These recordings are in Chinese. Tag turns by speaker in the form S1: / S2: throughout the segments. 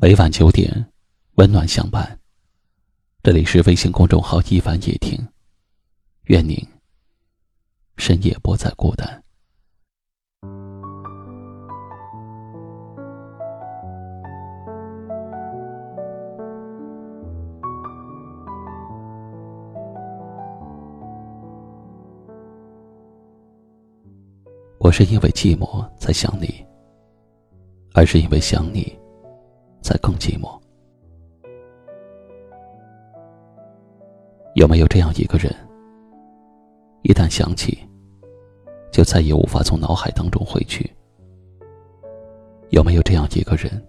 S1: 每晚九点，温暖相伴。这里是微信公众号“一凡夜听”，愿您深夜不再孤单。我是因为寂寞才想你，而是因为想你。才更寂寞。有没有这样一个人，一旦想起，就再也无法从脑海当中回去？有没有这样一个人，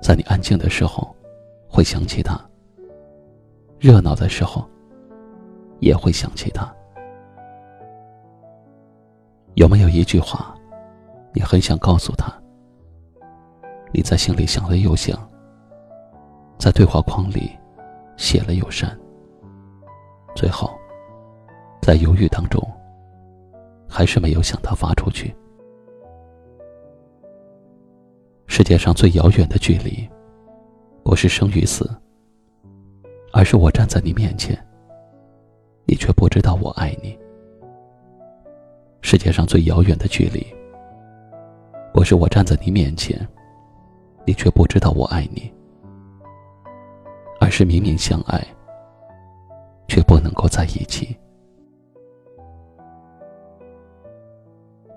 S1: 在你安静的时候会想起他，热闹的时候也会想起他？有没有一句话，你很想告诉他？你在心里想了又想，在对话框里写了又删，最后在犹豫当中，还是没有向他发出去。世界上最遥远的距离，不是生与死，而是我站在你面前，你却不知道我爱你。世界上最遥远的距离，不是我站在你面前。你却不知道我爱你，而是明明相爱，却不能够在一起。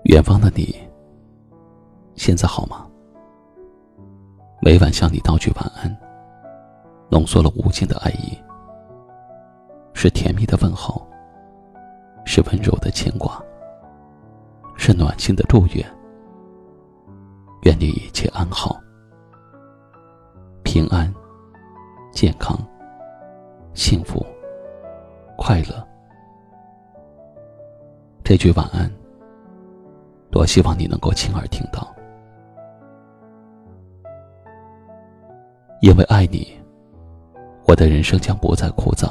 S1: 远方的你，现在好吗？每晚向你道句晚安，浓缩了无尽的爱意，是甜蜜的问候，是温柔的牵挂，是暖心的祝愿。愿你一切安好。平安、健康、幸福、快乐，这句晚安，多希望你能够亲耳听到。因为爱你，我的人生将不再枯燥；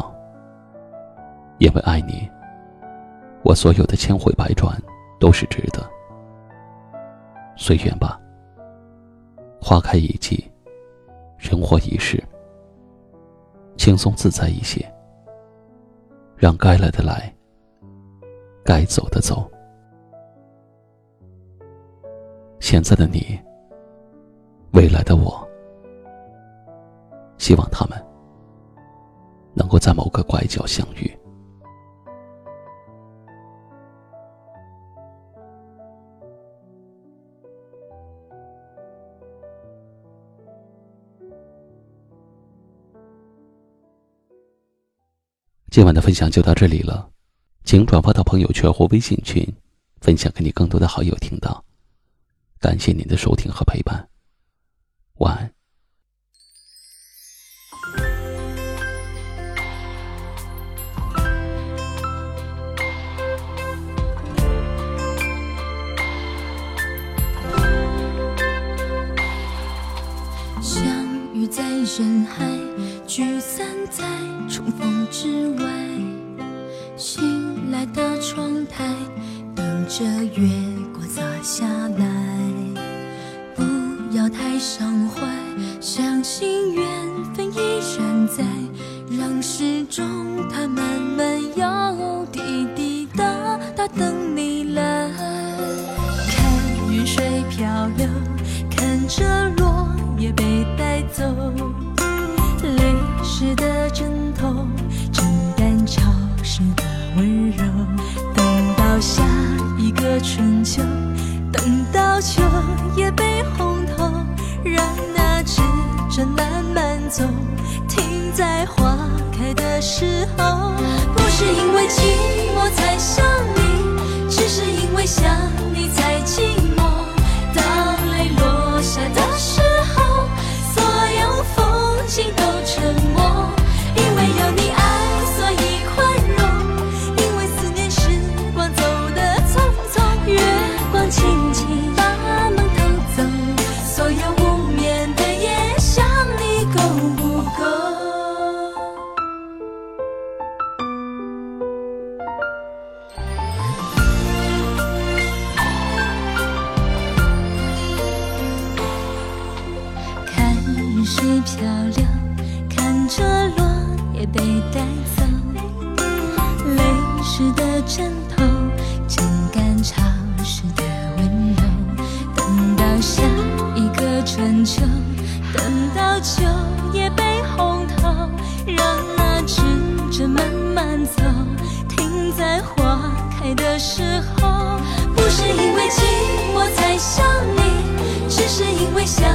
S1: 因为爱你，我所有的千回百转都是值得。随缘吧，花开一季。人活一世，轻松自在一些，让该来的来，该走的走。现在的你，未来的我，希望他们能够在某个拐角相遇。今晚的分享就到这里了，请转发到朋友圈或微信群，分享给你更多的好友听到。感谢您的收听和陪伴，晚安。
S2: 之外。醒来的窗台，等着月光洒下来。不要太伤怀，相信缘分依然在。让时钟它慢慢摇，滴滴答答等你来。看云水漂流，看着落叶被带走。春秋，等到秋叶被红透，让那指针慢慢走，停在花开的时候。不是因为寂寞才想你，只是因为想水漂流，看着落叶被带走。泪湿的枕头，枕干潮湿的温柔。等到下一个春秋，等到秋叶被红透，让那指针慢慢走，停在花开的时候。不是因为寂寞才想你，只是因为想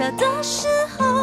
S2: 小。的时候，